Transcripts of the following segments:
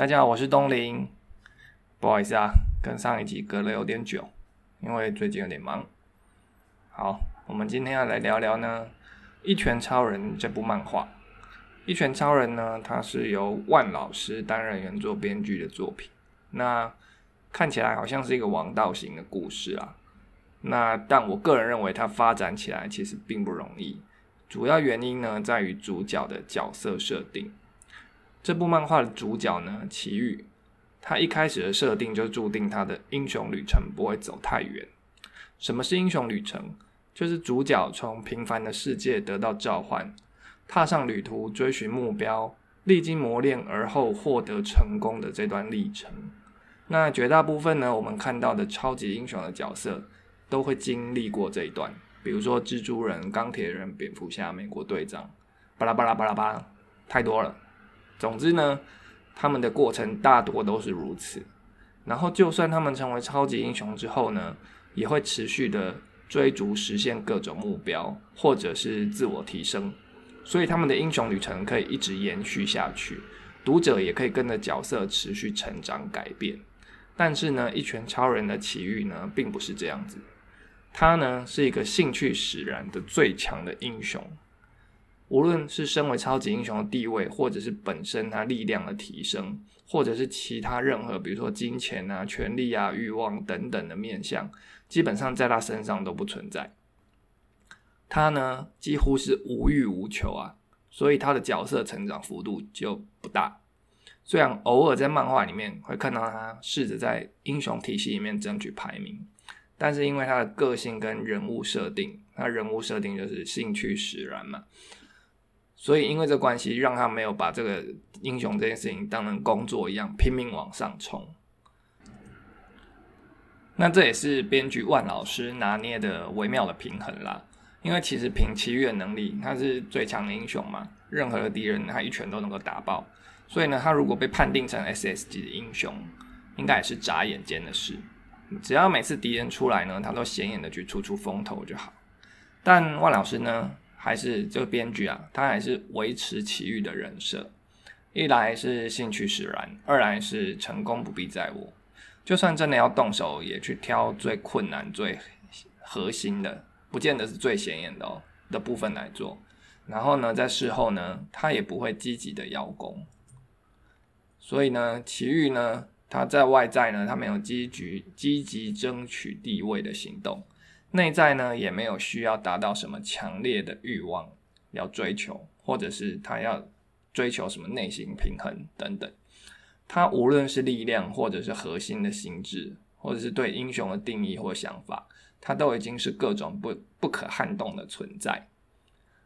大家好，我是东林。不好意思啊，跟上一集隔了有点久，因为最近有点忙。好，我们今天要来聊聊呢，《一拳超人》这部漫画。《一拳超人》呢，它是由万老师担任原作编剧的作品。那看起来好像是一个王道型的故事啊。那但我个人认为，它发展起来其实并不容易。主要原因呢，在于主角的角色设定。这部漫画的主角呢，奇遇，他一开始的设定就注定他的英雄旅程不会走太远。什么是英雄旅程？就是主角从平凡的世界得到召唤，踏上旅途追寻目标，历经磨练而后获得成功的这段历程。那绝大部分呢，我们看到的超级英雄的角色都会经历过这一段，比如说蜘蛛人、钢铁人、蝙蝠侠、美国队长，巴拉巴拉巴拉巴，太多了。总之呢，他们的过程大多都是如此。然后，就算他们成为超级英雄之后呢，也会持续的追逐实现各种目标，或者是自我提升。所以，他们的英雄旅程可以一直延续下去，读者也可以跟着角色持续成长改变。但是呢，一拳超人的奇遇呢，并不是这样子。他呢，是一个兴趣使然的最强的英雄。无论是身为超级英雄的地位，或者是本身他力量的提升，或者是其他任何，比如说金钱啊、权力啊、欲望等等的面相，基本上在他身上都不存在。他呢，几乎是无欲无求啊，所以他的角色成长幅度就不大。虽然偶尔在漫画里面会看到他试着在英雄体系里面争取排名，但是因为他的个性跟人物设定，他人物设定就是兴趣使然嘛。所以，因为这关系，让他没有把这个英雄这件事情当成工作一样拼命往上冲。那这也是编剧万老师拿捏的微妙的平衡啦。因为其实凭七月能力，他是最强的英雄嘛，任何的敌人他一拳都能够打爆。所以呢，他如果被判定成 SS 级的英雄，应该也是眨眼间的事。只要每次敌人出来呢，他都显眼的去出出风头就好。但万老师呢？还是这个编剧啊，他还是维持奇遇的人设。一来是兴趣使然，二来是成功不必在我。就算真的要动手，也去挑最困难、最核心的，不见得是最显眼的哦的部分来做。然后呢，在事后呢，他也不会积极的邀功。所以呢，奇遇呢，他在外在呢，他没有积极积极争取地位的行动。内在呢，也没有需要达到什么强烈的欲望要追求，或者是他要追求什么内心平衡等等。他无论是力量，或者是核心的心智，或者是对英雄的定义或想法，他都已经是各种不不可撼动的存在。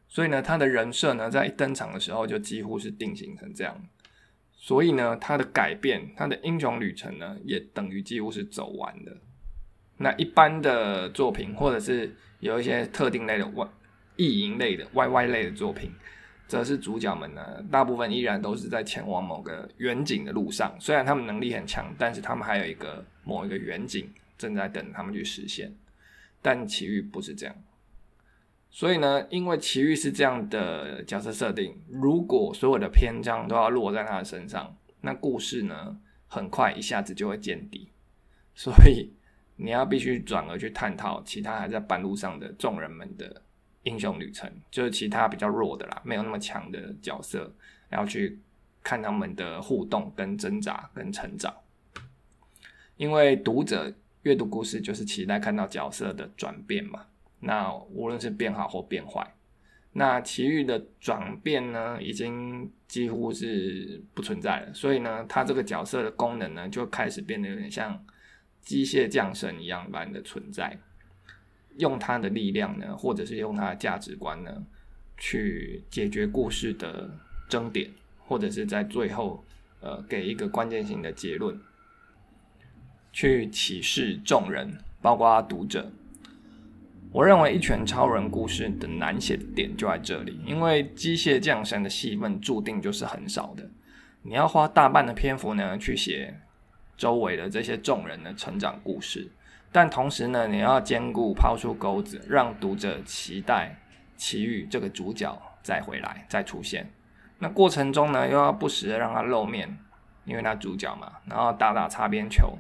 所以呢，他的人设呢，在一登场的时候就几乎是定型成这样。所以呢，他的改变，他的英雄旅程呢，也等于几乎是走完了。那一般的作品，或者是有一些特定类的外意淫类的 YY 类的作品，则是主角们呢，大部分依然都是在前往某个远景的路上。虽然他们能力很强，但是他们还有一个某一个远景正在等他们去实现。但奇遇不是这样，所以呢，因为奇遇是这样的角色设定，如果所有的篇章都要落在他的身上，那故事呢，很快一下子就会见底。所以。你要必须转而去探讨其他还在半路上的众人们的英雄旅程，就是其他比较弱的啦，没有那么强的角色，要去看他们的互动、跟挣扎、跟成长。因为读者阅读故事就是期待看到角色的转变嘛，那无论是变好或变坏，那其余的转变呢，已经几乎是不存在了。所以呢，他这个角色的功能呢，就开始变得有点像。机械降神一样般的存在，用他的力量呢，或者是用他的价值观呢，去解决故事的争点，或者是在最后，呃，给一个关键性的结论，去启示众人，包括读者。我认为一拳超人故事的难写的点就在这里，因为机械降神的戏份注定就是很少的，你要花大半的篇幅呢去写。周围的这些众人的成长故事，但同时呢，你要兼顾抛出钩子，让读者期待奇遇这个主角再回来、再出现。那过程中呢，又要不时的让他露面，因为他主角嘛，然后打打擦边球，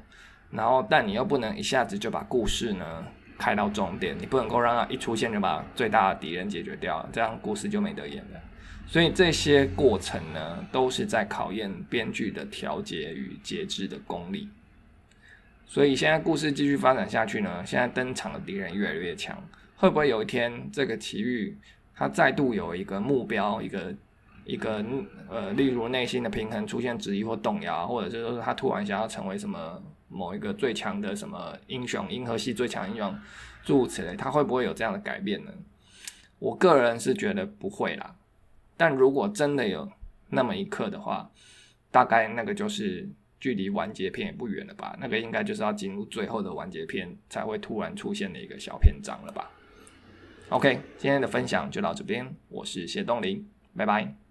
然后但你又不能一下子就把故事呢开到终点，你不能够让他一出现就把最大的敌人解决掉，这样故事就没得演了。所以这些过程呢，都是在考验编剧的调节与节制的功力。所以现在故事继续发展下去呢，现在登场的敌人越来越强，会不会有一天这个奇遇他再度有一个目标，一个一个呃，例如内心的平衡出现质疑或动摇，或者是说他突然想要成为什么某一个最强的什么英雄，银河系最强英雄，诸如此类，他会不会有这样的改变呢？我个人是觉得不会啦。但如果真的有那么一刻的话，大概那个就是距离完结篇也不远了吧？那个应该就是要进入最后的完结篇才会突然出现的一个小篇章了吧？OK，今天的分享就到这边，我是谢东林，拜拜。